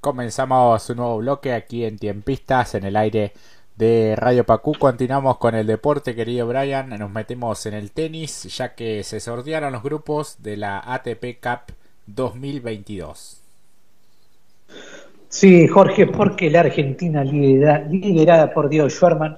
Comenzamos un nuevo bloque aquí en Tiempistas, en el aire de Radio Pacú. Continuamos con el deporte, querido Brian. Nos metemos en el tenis, ya que se sortearon los grupos de la ATP Cup 2022. Sí, Jorge, porque la Argentina liderada por Diego Schwarman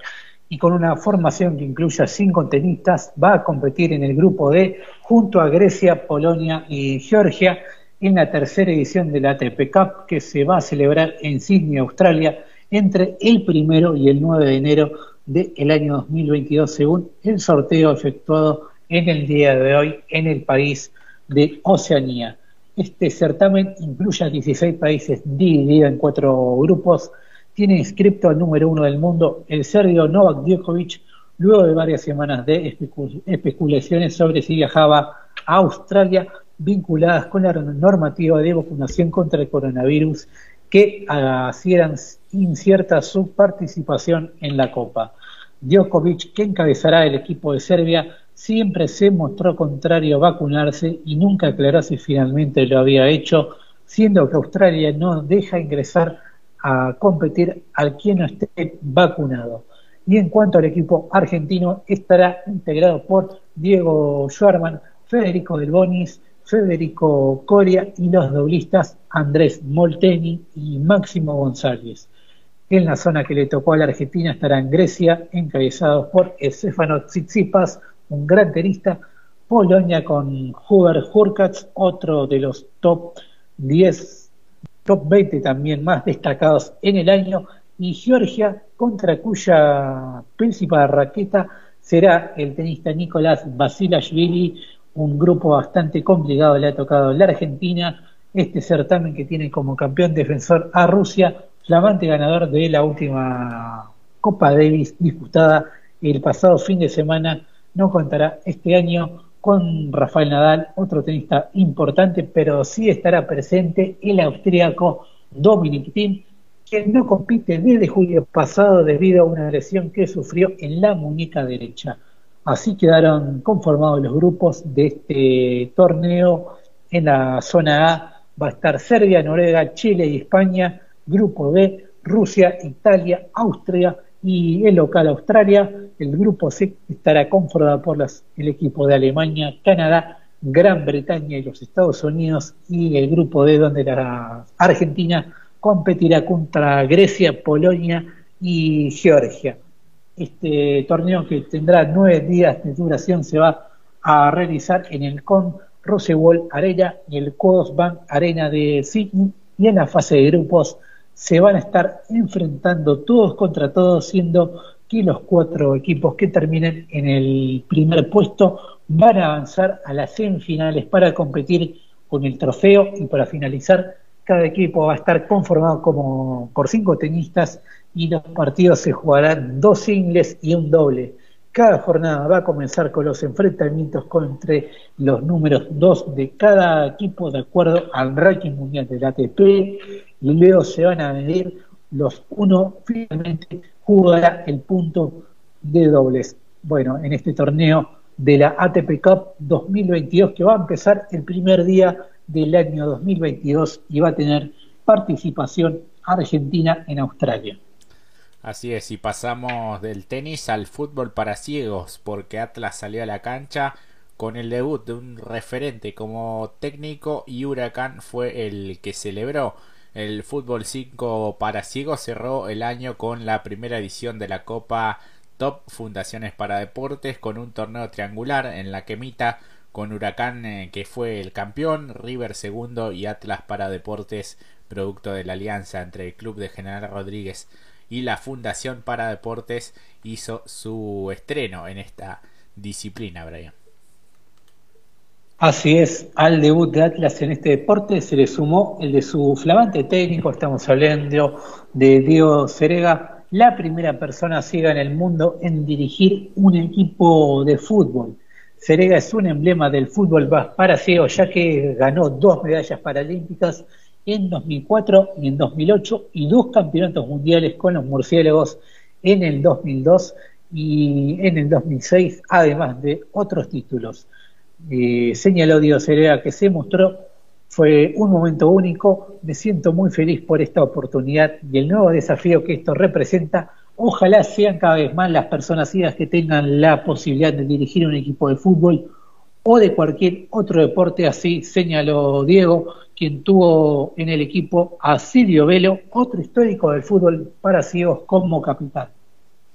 y con una formación que incluya cinco tenistas va a competir en el grupo D junto a Grecia, Polonia y Georgia en la tercera edición de la ATP Cup que se va a celebrar en Sydney, Australia, entre el primero y el 9 de enero del año 2022, según el sorteo efectuado en el día de hoy en el país de Oceanía. Este certamen incluye a 16 países dividido en cuatro grupos. Tiene inscripto al número uno del mundo, el serbio Novak Djokovic, luego de varias semanas de especulaciones sobre si viajaba a Australia vinculadas con la normativa de vacunación contra el coronavirus que hacían incierta su participación en la Copa. Djokovic, que encabezará el equipo de Serbia, siempre se mostró contrario a vacunarse y nunca aclaró si finalmente lo había hecho, siendo que Australia no deja ingresar a competir al quien no esté vacunado. Y en cuanto al equipo argentino, estará integrado por Diego Schwarman, Federico Del Bonis, Federico Coria y los doblistas Andrés Molteni y Máximo González. En la zona que le tocó a la Argentina estarán Grecia, encabezados por Estefano Tsitsipas, un gran tenista, Polonia con Hubert Hurkacz, otro de los top 10, top 20 también más destacados en el año, y Georgia, contra cuya principal raqueta será el tenista Nicolás Basilashvili, un grupo bastante complicado le ha tocado la Argentina, este certamen que tiene como campeón defensor a Rusia, flamante ganador de la última Copa Davis disputada el pasado fin de semana, no contará este año con Rafael Nadal, otro tenista importante, pero sí estará presente el austríaco Dominic Thiem, quien no compite desde julio pasado debido a una lesión que sufrió en la muñeca derecha. Así quedaron conformados los grupos de este torneo. En la zona A va a estar Serbia, Noruega, Chile y España. Grupo B, Rusia, Italia, Austria y el local Australia. El grupo C estará conformado por el equipo de Alemania, Canadá, Gran Bretaña y los Estados Unidos. Y el grupo D, donde la Argentina competirá contra Grecia, Polonia y Georgia. Este torneo que tendrá nueve días de duración se va a realizar en el Con Rosewall Arena y el Quos Bank Arena de Sydney y en la fase de grupos se van a estar enfrentando todos contra todos, siendo que los cuatro equipos que terminen en el primer puesto van a avanzar a las semifinales para competir con el trofeo y para finalizar cada equipo va a estar conformado como por cinco tenistas y los partidos se jugarán dos singles y un doble. Cada jornada va a comenzar con los enfrentamientos entre los números dos de cada equipo de acuerdo al ranking mundial del ATP y luego se van a medir los uno finalmente jugará el punto de dobles. Bueno, en este torneo de la ATP Cup 2022 que va a empezar el primer día del año 2022 y va a tener participación argentina en Australia. Así es, y pasamos del tenis al fútbol para ciegos, porque Atlas salió a la cancha con el debut de un referente como técnico y Huracán fue el que celebró. El fútbol 5 para ciegos cerró el año con la primera edición de la Copa Top Fundaciones para Deportes con un torneo triangular en la que Mita con Huracán eh, que fue el campeón, River segundo y Atlas para Deportes producto de la alianza entre el club de General Rodríguez y la Fundación para Deportes hizo su estreno en esta disciplina, Brian. Así es, al debut de Atlas en este deporte se le sumó el de su flamante técnico, estamos hablando de Diego Cerega, la primera persona ciega en el mundo en dirigir un equipo de fútbol. Cerega es un emblema del fútbol para ciegos, ya que ganó dos medallas paralímpicas en 2004 y en 2008 y dos campeonatos mundiales con los murciélagos en el 2002 y en el 2006, además de otros títulos. Eh, señaló Dios Cerega que se mostró Fue un momento único, me siento muy feliz por esta oportunidad y el nuevo desafío que esto representa. Ojalá sean cada vez más las personas que tengan la posibilidad de dirigir un equipo de fútbol o de cualquier otro deporte, así señaló Diego, quien tuvo en el equipo a Silvio Velo, otro histórico del fútbol para ciegos como capitán.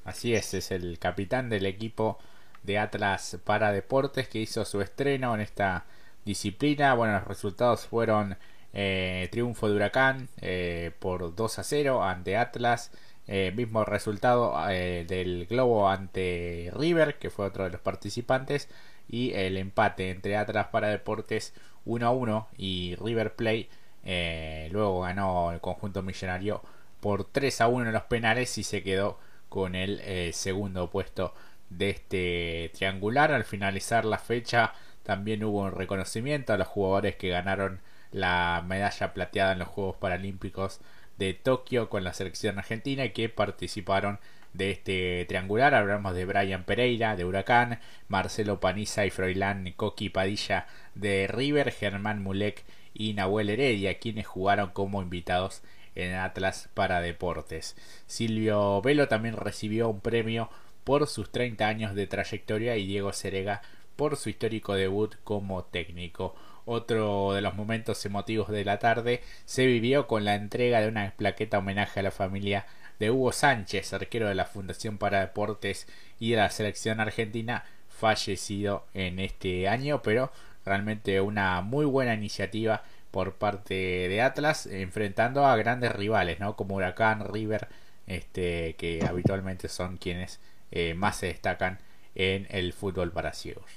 Así es, es el capitán del equipo de Atlas para Deportes que hizo su estreno en esta disciplina. Bueno, los resultados fueron eh, triunfo de Huracán eh, por 2 a 0 ante Atlas. Eh, mismo resultado del Globo ante River, que fue otro de los participantes. Y el empate entre Atlas para Deportes 1 a 1 y River Play. luego ganó el conjunto millonario por 3 a 1 en los penales y se quedó con el segundo puesto de este triangular. Al finalizar la fecha también hubo un reconocimiento a los jugadores que ganaron la medalla plateada en los Juegos Paralímpicos de Tokio con la selección argentina y que participaron de este triangular. Hablamos de Brian Pereira de Huracán, Marcelo Paniza y Froilán Coqui Padilla de River, Germán Mulek y Nahuel Heredia, quienes jugaron como invitados en Atlas para Deportes. Silvio Velo también recibió un premio por sus 30 años de trayectoria y Diego Cerega por su histórico debut como técnico. Otro de los momentos emotivos de la tarde se vivió con la entrega de una plaqueta homenaje a la familia de Hugo Sánchez, arquero de la Fundación para Deportes y de la selección argentina, fallecido en este año, pero realmente una muy buena iniciativa por parte de Atlas, enfrentando a grandes rivales, ¿no? Como Huracán, River, este, que habitualmente son quienes eh, más se destacan en el fútbol para ciegos.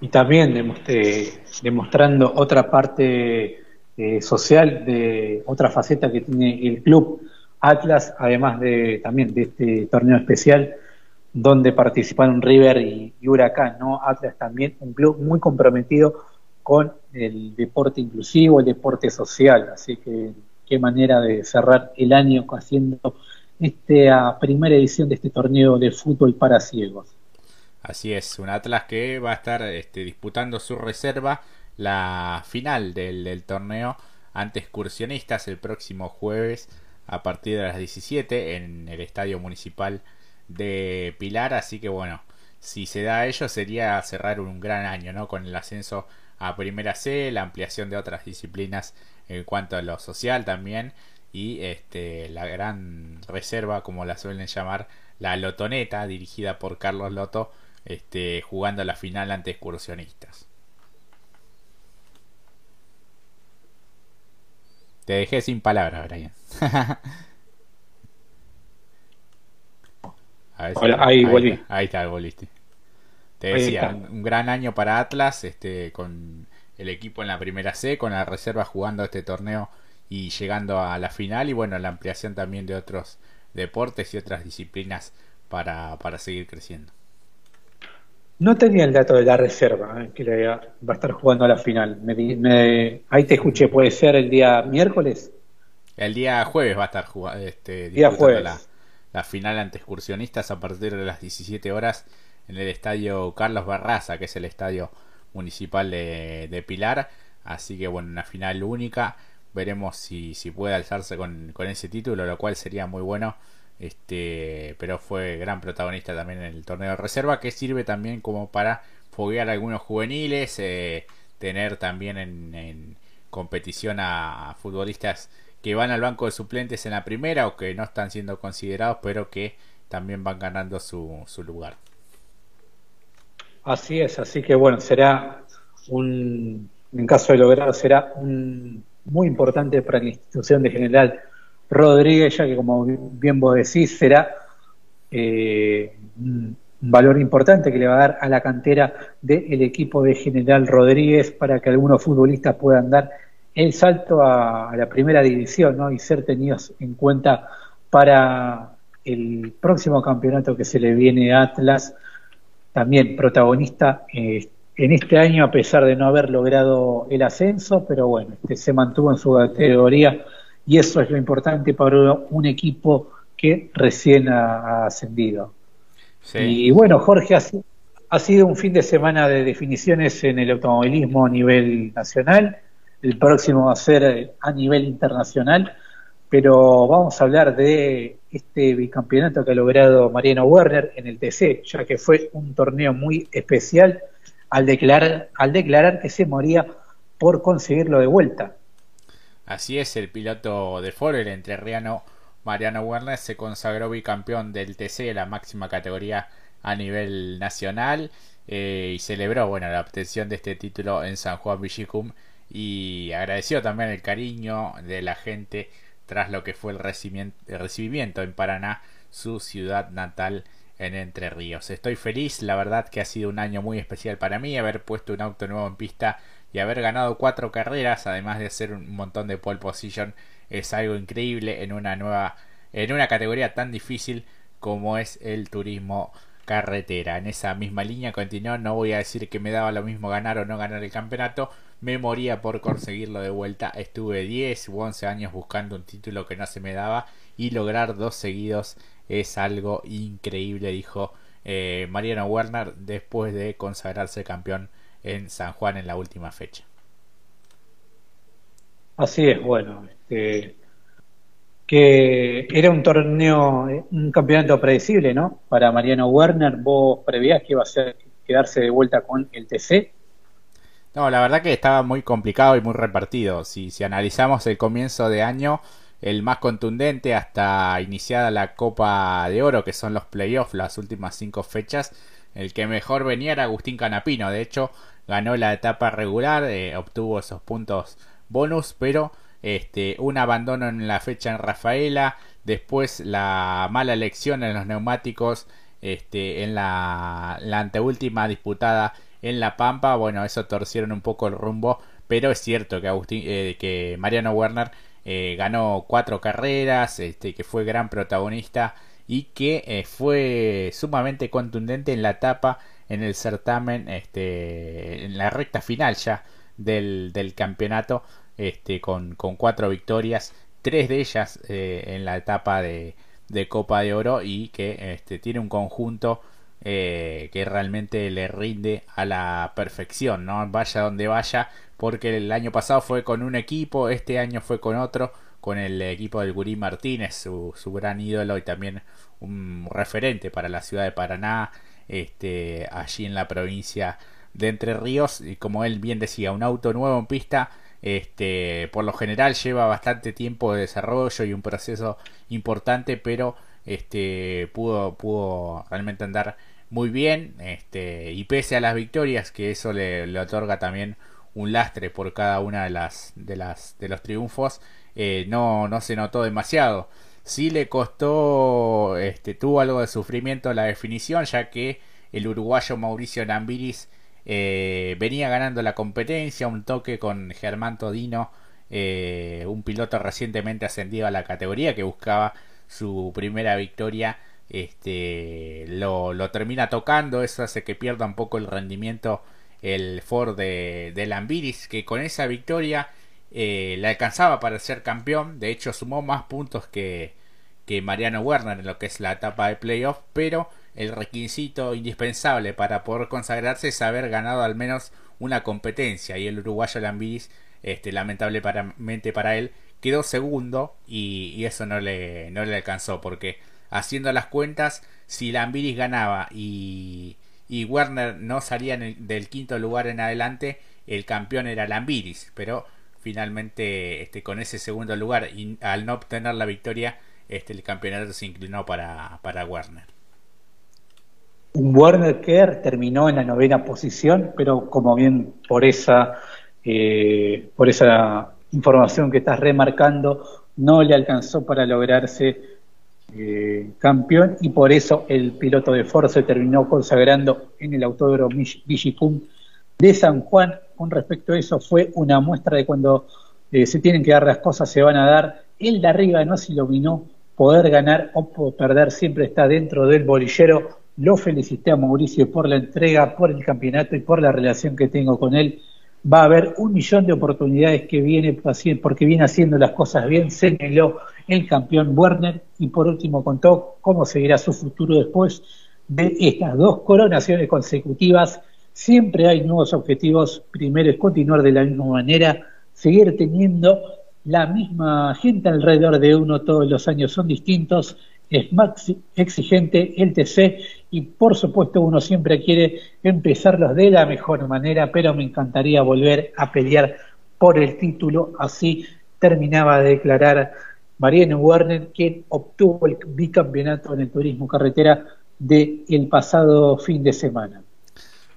Y también demostrando otra parte eh, social, de otra faceta que tiene el club Atlas, además de también de este torneo especial donde participaron River y, Huracán, ¿no? Atlas también un club muy comprometido con el deporte inclusivo, el deporte social, así que qué manera de cerrar el año haciendo esta primera edición de este torneo de fútbol para ciegos. Así es, un Atlas que va a estar este, disputando su reserva la final del, torneo ante excursionistas el próximo jueves a partir de las 17 en el Estadio Municipal de Pilar. Así que bueno, si se da ello sería cerrar un gran año, ¿no? Con el ascenso a Primera C, la ampliación de otras disciplinas en cuanto a lo social también y este, la gran reserva, como la suelen llamar, la Lotoneta, dirigida por Carlos Loto, este, jugando la final ante excursionistas. Te dejé sin palabras, Brian. ahí, volví. Ahí está, volviste. Te decía, un gran año para Atlas, este, con el equipo en la primera C, con la reserva jugando este torneo y llegando a la final y bueno, la ampliación también de otros deportes y otras disciplinas para, para seguir creciendo. No tenía el dato de la reserva, eh, que va a estar jugando a la final. Me, ahí te escuché, ¿puede ser el día miércoles? El día jueves va a estar jugando este, día jueves. La, la, final ante excursionistas a partir de las 17 horas en el estadio Carlos Barraza, que es el estadio municipal de, de Pilar. Así que bueno, una final única veremos si, si puede alzarse con, con, ese título, lo cual sería muy bueno. Este, pero fue gran protagonista también en el torneo de reserva, que sirve también como para foguear a algunos juveniles, eh, tener también en, competición a, futbolistas que van al banco de suplentes en la primera o que no están siendo considerados, pero que también van ganando su, su lugar. Así es, así que bueno, será un, en caso de lograr, será un muy importante para la institución de General Rodríguez, ya que como bien vos decís, será eh, un valor importante que le va a dar a la cantera del equipo de General Rodríguez para que algunos futbolistas puedan dar el salto a, la primera división ¿no? y ser tenidos en cuenta para el próximo campeonato que se le viene a Atlas, también protagonista eh, en este año, a pesar de no haber logrado el ascenso, pero bueno, este, se mantuvo en su categoría y eso es lo importante para un equipo que recién ha, ascendido. Y bueno, Jorge, ha sido un fin de semana de definiciones en el automovilismo a nivel nacional, el próximo va a ser a nivel internacional, pero vamos a hablar de este bicampeonato que ha logrado Mariano Werner en el TC, ya que fue un torneo muy especial al declarar, al declarar que se moría por conseguirlo de vuelta. Así es, el piloto de Ford, el entrerriano Mariano Werner, se consagró bicampeón del TC, la máxima categoría a nivel nacional, eh, y celebró bueno, la obtención de este título en San Juan Villicum y agradeció también el cariño de la gente tras lo que fue el recibimiento en Paraná, su ciudad natal en Entre Ríos. Estoy feliz, la verdad que ha sido un año muy especial para mí, haber puesto un auto nuevo en pista y haber ganado cuatro carreras, además de hacer un montón de pole position, es algo increíble en una nueva, en una categoría tan difícil como es el turismo carretera. En esa misma línea continuó, no voy a decir que me daba lo mismo ganar o no ganar el campeonato, me moría por conseguirlo de vuelta. Estuve 10 u 11 años buscando un título que no se me daba y lograr dos seguidos es algo increíble, dijo eh, Mariano Werner después de consagrarse campeón en San Juan en la última fecha. Así es, bueno, este, que era un torneo, un campeonato predecible, ¿no? Para Mariano Werner, vos prevías que iba a ser quedarse de vuelta con el TC no, la verdad que estaba muy complicado y muy repartido. Si, si analizamos el comienzo de año, el más contundente hasta iniciada la Copa de Oro, que son los playoffs, las últimas cinco fechas, el que mejor venía era Agustín Canapino. De hecho, ganó la etapa regular, eh, obtuvo esos puntos bonus, pero este, un abandono en la fecha en Rafaela, después la mala elección en los neumáticos este, en la, la anteúltima disputada en La Pampa, bueno, eso torcieron un poco el rumbo, pero es cierto que, Agustín, eh, que Mariano Werner eh, ganó cuatro carreras, este, que fue gran protagonista y que fue sumamente contundente en la etapa, en el certamen, este, en la recta final ya del, del campeonato, este, con, con, cuatro victorias, tres de ellas en la etapa de, de, Copa de Oro y que este, tiene un conjunto eh, que realmente le rinde a la perfección, ¿no? Vaya donde vaya, porque el año pasado fue con un equipo, este año fue con otro, con el equipo del Gurí Martínez, su, su gran ídolo y también un referente para la ciudad de Paraná, este, allí en la provincia de Entre Ríos, y como él bien decía, un auto nuevo en pista, este, por lo general lleva bastante tiempo de desarrollo y un proceso importante, pero este, pudo, pudo realmente andar muy bien este, y pese a las victorias que eso le, otorga también un lastre por cada una de las de las de los triunfos eh, no no se notó demasiado sí le costó este tuvo algo de sufrimiento la definición ya que el uruguayo Mauricio Nambiris eh, venía ganando la competencia un toque con Germán Todino eh, un piloto recientemente ascendido a la categoría que buscaba su primera victoria este lo, lo, termina tocando eso hace que pierda un poco el rendimiento el Ford de, de Lambiris que con esa victoria eh, le alcanzaba para ser campeón de hecho sumó más puntos que, que Mariano Werner en lo que es la etapa de playoff pero el requisito indispensable para poder consagrarse es haber ganado al menos una competencia y el uruguayo Lambiris este, lamentablemente para él quedó segundo y, eso no le, no le alcanzó porque haciendo las cuentas, si Lambiris ganaba y, y Werner no salía del quinto lugar en adelante, el campeón era Lambiris, pero finalmente este, con ese segundo lugar y al no obtener la victoria, este, el campeonato se inclinó para, para Werner. Un Werner que terminó en la novena posición, pero como bien por esa, eh, por esa información que estás remarcando, no le alcanzó para lograrse eh, campeón y por eso el piloto de Ford se terminó consagrando en el Autódromo Vigicum de San Juan. Con respecto a eso fue una muestra de cuando eh, se tienen que dar las cosas se van a dar. El de arriba no se iluminó, poder ganar o perder siempre está dentro del bolillero. Lo felicité a Mauricio por la entrega, por el campeonato y por la relación que tengo con él va a haber un millón de oportunidades que viene porque viene haciendo las cosas bien, señaló el campeón Werner y por último contó cómo seguirá su futuro después de estas dos coronaciones consecutivas. Siempre hay nuevos objetivos. Primero es continuar de la misma manera, seguir teniendo la misma gente alrededor de uno todos los años son distintos, es más exigente el TC y por supuesto uno siempre quiere empezarlos de la mejor manera, pero me encantaría volver a pelear por el título, así terminaba de declarar Mariano Werner, quien obtuvo el bicampeonato en el turismo carretera del el pasado fin de semana.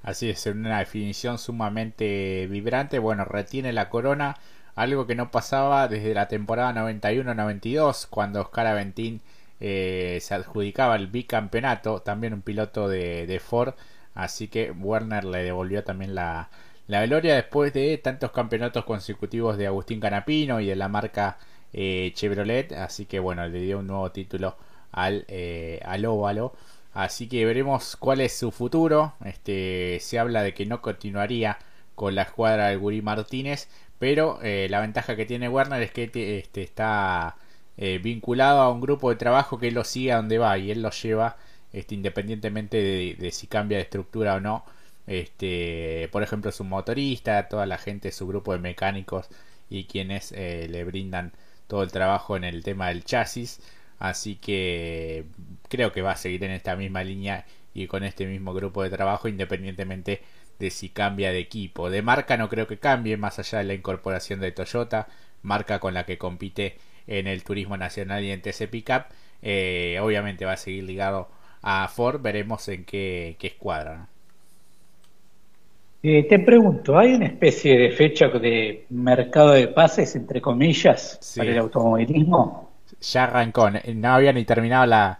Así es, una definición sumamente vibrante. Bueno, retiene la corona, algo que no pasaba desde la temporada 91-92, cuando Oscar Aventín eh, se adjudicaba el bicampeonato, también un piloto de, Ford. Así que Werner le devolvió también la, la gloria después de tantos campeonatos consecutivos de Agustín Canapino y de la marca eh, Chevrolet. Así que bueno, le dio un nuevo título al, eh, al óvalo. Así que veremos cuál es su futuro. Este, se habla de que no continuaría con la escuadra de Guri Martínez, pero eh, la ventaja que tiene Werner es que este, está eh, vinculado a un grupo de trabajo que lo sigue a donde va y él lo lleva este, independientemente de, si cambia de estructura o no. Este, por ejemplo, su motorista, toda la gente, su grupo de mecánicos y quienes eh, le brindan todo el trabajo en el tema del chasis. Así que creo que va a seguir en esta misma línea y con este mismo grupo de trabajo independientemente de si cambia de equipo. De marca no creo que cambie más allá de la incorporación de Toyota, marca con la que compite en el turismo nacional y en TC Pickup. Eh, obviamente va a seguir ligado a Ford, veremos en qué, escuadra. Eh, te pregunto, ¿hay una especie de fecha de mercado de pases, entre comillas, para el automovilismo? Ya arrancó, no había ni terminado la,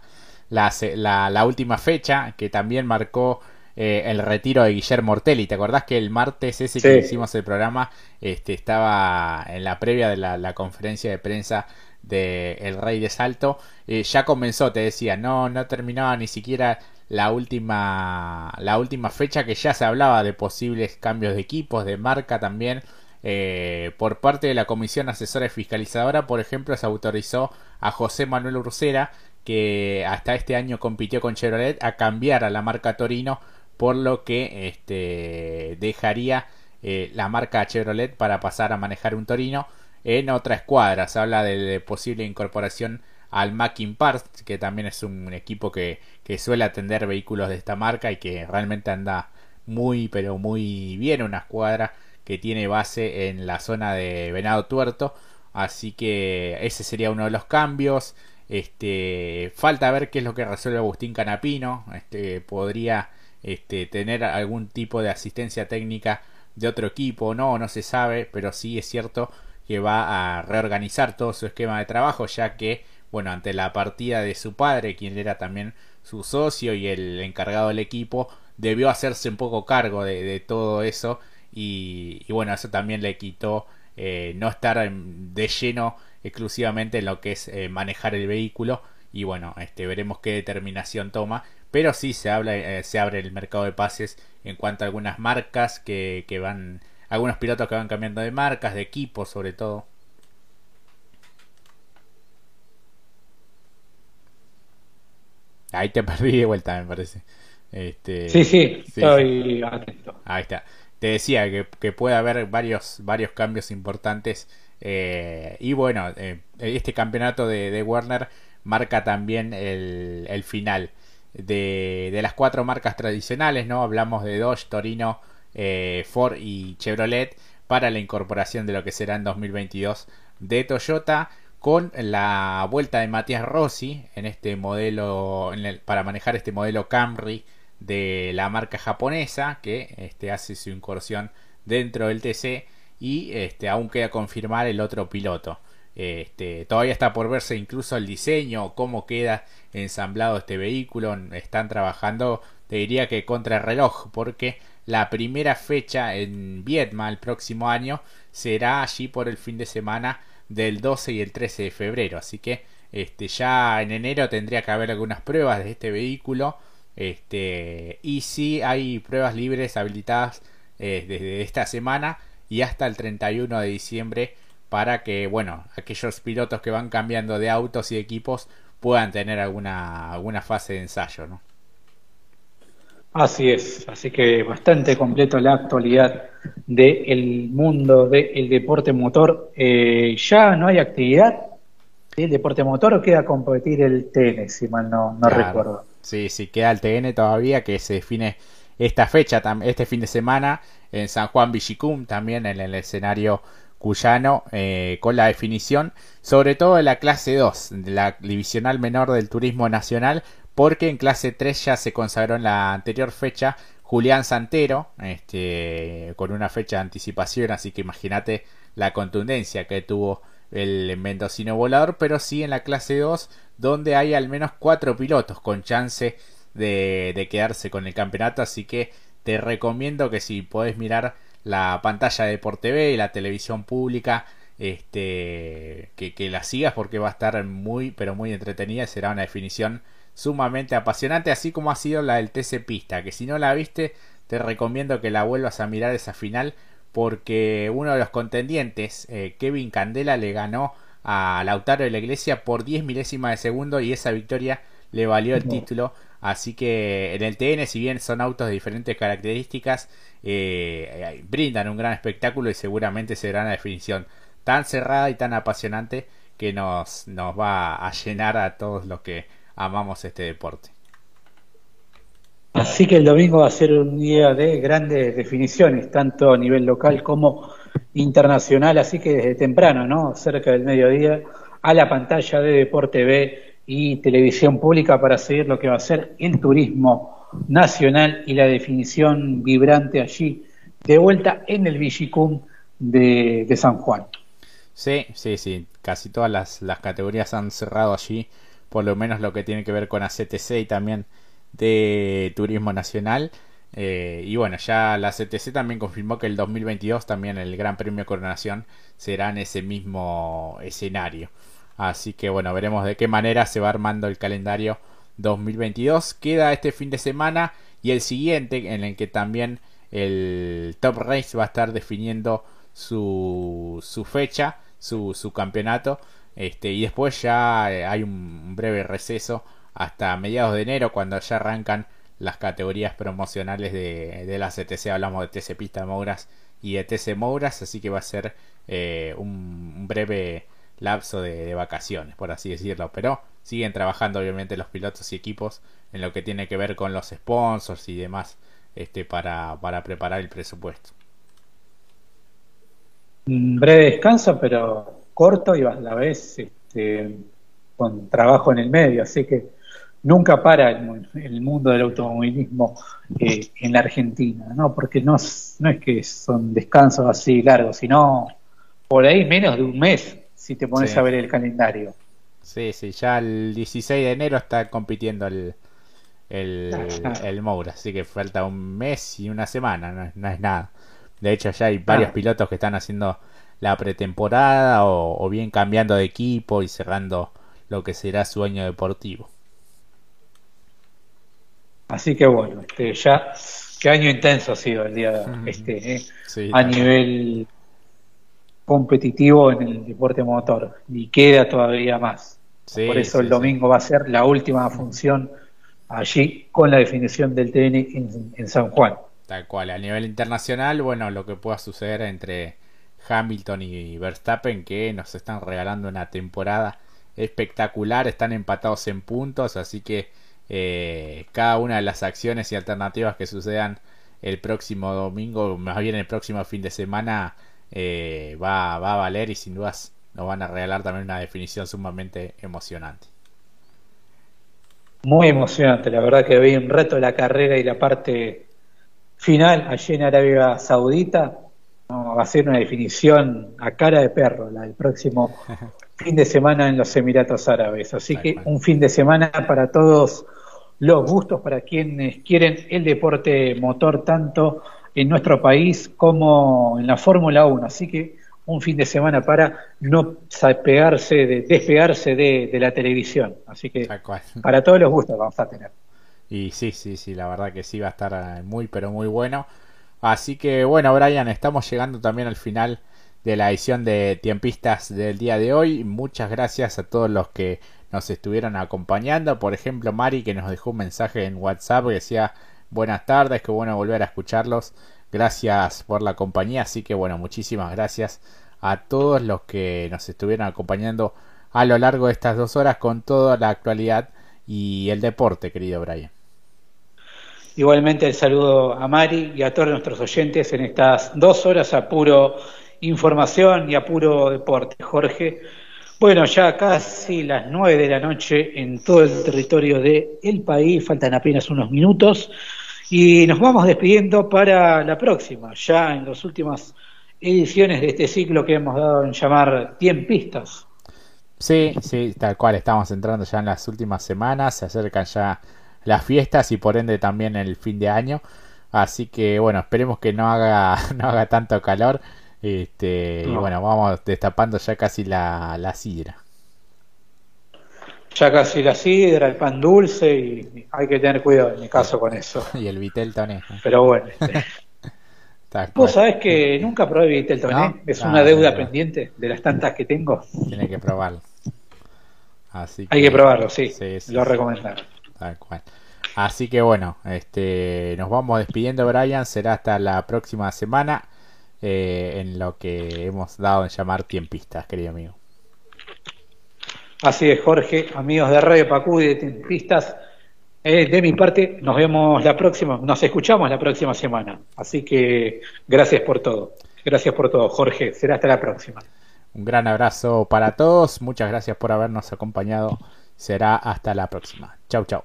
la, la, última fecha, que también marcó eh, el retiro de Guillermo Ortelli. ¿Te acordás que el martes ese que hicimos el programa este, estaba en la previa de la, conferencia de prensa de El Rey de Salto? Eh, ya comenzó, te decía, no, no terminaba ni siquiera la última, la última fecha que ya se hablaba de posibles cambios de equipos, de marca también. Eh, por parte de la Comisión Asesora y Fiscalizadora, por ejemplo, se autorizó a José Manuel Ursera, que hasta este año compitió con Chevrolet, a cambiar a la marca Torino por lo que este, dejaría eh, la marca Chevrolet para pasar a manejar un Torino en otra escuadra. Se habla de, posible incorporación al Mackin Parts, que también es un equipo que, que, suele atender vehículos de esta marca y que realmente anda muy, pero muy bien. Una escuadra que tiene base en la zona de Venado Tuerto. Así que ese sería uno de los cambios. Este, falta ver qué es lo que resuelve Agustín Canapino. Este, podría este, tener algún tipo de asistencia técnica de otro equipo no, no se sabe, pero sí es cierto que va a reorganizar todo su esquema de trabajo, ya que, bueno, ante la partida de su padre, quien era también su socio y el encargado del equipo, debió hacerse un poco cargo de, todo eso y, bueno, eso también le quitó eh, no estar de lleno exclusivamente en lo que es eh, manejar el vehículo y bueno, este, veremos qué determinación toma, pero sí se, habla, eh, se abre el mercado de pases en cuanto a algunas marcas que, que van, algunos pilotos que van cambiando de marcas, de equipos sobre todo. Ahí te perdí de vuelta, me parece. Este, sí, sí, estoy atento. Ahí está. Te decía que, que puede haber varios, varios cambios importantes. Eh, y bueno, eh, este campeonato de, de Warner marca también el, el final de, las cuatro marcas tradicionales, ¿no? Hablamos de Dodge, Torino, eh, Ford y Chevrolet para la incorporación de lo que será en 2022 de Toyota con la vuelta de Matías Rossi en este modelo para manejar este modelo Camry de la marca japonesa que este, hace su incursión dentro del TC y este, aún queda confirmar el otro piloto. Este, todavía está por verse incluso el diseño, cómo queda ensamblado este vehículo. Están trabajando, te diría que contra el reloj, porque la primera fecha en Vietma el próximo año será allí por el fin de semana del 12 y el 13 de febrero. Así que este, ya en enero tendría que haber algunas pruebas de este vehículo. Este, y si hay pruebas libres habilitadas eh, desde esta semana y hasta el 31 de diciembre para que, bueno, aquellos pilotos que van cambiando de autos y equipos puedan tener alguna, alguna fase de ensayo, ¿no? Así es, así que bastante completo la actualidad del mundo del deporte motor. Eh, ya no hay actividad del deporte motor o queda competir el TN, si mal no, no recuerdo. Sí, sí, queda el TN todavía que se define esta fecha, este fin de semana en San Juan Villicum, también en el escenario cuyano, eh, con la definición, sobre todo de la clase 2, de la divisional menor del turismo nacional, porque en clase 3 ya se consagró en la anterior fecha Julián Santero, este, con una fecha de anticipación, así que imagínate la contundencia que tuvo el mendocino volador, pero sí en la clase 2, donde hay al menos cuatro pilotos con chance de, de quedarse con el campeonato, así que te recomiendo que si podés mirar la pantalla de Por TV y la televisión pública, este, que, que la sigas porque va a estar muy, pero muy entretenida, será una definición sumamente apasionante, así como ha sido la del TC Pista, que si no la viste, te recomiendo que la vuelvas a mirar esa final, porque uno de los contendientes, eh, Kevin Candela, le ganó a Lautaro de la Iglesia por 10 milésimas de segundo y esa victoria le valió el título. Así que en el TN, si bien son autos de diferentes características, eh, brindan un gran espectáculo y seguramente será una definición tan cerrada y tan apasionante que nos, nos va a llenar a todos los que amamos este deporte. Así que el domingo va a ser un día de grandes definiciones, tanto a nivel local como internacional, así que desde temprano, ¿no? Cerca del mediodía, a la pantalla de Deporte B y televisión pública para seguir lo que va a ser el turismo nacional y la definición vibrante allí, de vuelta en el Villicum de, de San Juan. Sí, sí, sí, casi todas las, las categorías han cerrado allí por lo menos lo que tiene que ver con ACTC y también de Turismo Nacional. Eh, y bueno, ya la CTC también confirmó que el 2022 también el Gran Premio Coronación será en ese mismo escenario. Así que bueno, veremos de qué manera se va armando el calendario 2022. Queda este fin de semana y el siguiente en el que también el Top Race va a estar definiendo su, su fecha, su, su campeonato. Este, y después ya eh, hay un breve receso hasta mediados de enero cuando ya arrancan las categorías promocionales de, de la CTC. Hablamos de TC Pista Mouras y de TC Mouras, así que va a ser eh, un, breve lapso de, vacaciones, por así decirlo. Pero siguen trabajando obviamente los pilotos y equipos en lo que tiene que ver con los sponsors y demás este, para, para preparar el presupuesto. Un breve descanso, pero corto y a la vez este, con trabajo en el medio, así que nunca para el, mundo del automovilismo eh, en la Argentina, ¿no? porque no, no es que son descansos así largos, sino por ahí menos de un mes si te pones a ver el calendario. Sí, sí, ya el 16 de enero está compitiendo el, el, el Moura, así que falta un mes y una semana, no, es nada. De hecho, ya hay varios ah. pilotos que están haciendo la pretemporada o, bien cambiando de equipo y cerrando lo que será su año deportivo. Así que bueno, este, ya qué año intenso ha sido el día este ¿eh? a nivel competitivo en el deporte motor y queda todavía más. Por eso el domingo va a ser la última función allí con la definición del TN en San Juan. Tal cual, a nivel internacional, bueno, lo que pueda suceder entre Hamilton y Verstappen que nos están regalando una temporada espectacular, están empatados en puntos, así que eh, cada una de las acciones y alternativas que sucedan el próximo domingo, más bien el próximo fin de semana, eh, va, va a valer y sin dudas nos van a regalar también una definición sumamente emocionante. Muy emocionante, la verdad que vi un reto la carrera y la parte final allí en Arabia Saudita va a ser una definición a cara de perro la del próximo fin de semana en los Emiratos Árabes. Así que un fin de semana para todos los gustos, para quienes quieren el deporte motor tanto en nuestro país como en la Fórmula 1. Así que un fin de semana para no despegarse de, despegarse de, de la televisión. Así que para todos los gustos vamos a tener. Y sí, sí, sí, la verdad que sí va a estar eh, muy, pero muy bueno. Así que bueno, Brian, estamos llegando también al final de la edición de Tiempistas del día de hoy. Muchas gracias a todos los que nos estuvieron acompañando. Por ejemplo, Mari que nos dejó un mensaje en WhatsApp que decía buenas tardes, qué bueno volver a escucharlos. Gracias por la compañía, así que bueno, muchísimas gracias a todos los que nos estuvieron acompañando a lo largo de estas dos horas con toda la actualidad y el deporte, querido Brian. Igualmente el saludo a Mari y a todos nuestros oyentes en estas dos horas a puro información y a puro deporte. Jorge, bueno, ya casi las nueve de la noche en todo el territorio del país, faltan apenas unos minutos y nos vamos despidiendo para la próxima, ya en las últimas ediciones de este ciclo que hemos dado en llamar Tiempistas. Sí, sí, tal cual, estamos entrando ya en las últimas semanas, se acercan ya las fiestas y por ende también el fin de año. Así que bueno, esperemos que no haga, no haga tanto calor este, Y bueno, vamos destapando ya casi la, la sidra. Ya casi la sidra, el pan dulce y hay que tener cuidado en mi caso con eso. y el Vitel Toné. Pero bueno. Este. Vos sabés que nunca probé Vitel Toné. Es una deuda pendiente de las tantas que tengo. Tiene que probarlo. Así Hay que probarlo, sí. lo recomendamos. Tal cual. Así que bueno, este, nos vamos despidiendo, Brian. Será hasta la próxima semana. Eh, en lo que hemos dado en llamar tiempistas, querido amigo. Así es, Jorge, amigos de Radio Pacú y de Tiempistas. Eh, de mi parte, nos vemos la próxima, nos escuchamos la próxima semana. Así que gracias por todo. Gracias por todo, Jorge. Será hasta la próxima. Un gran abrazo para todos. Muchas gracias por habernos acompañado. Será hasta la próxima. Chau, chau.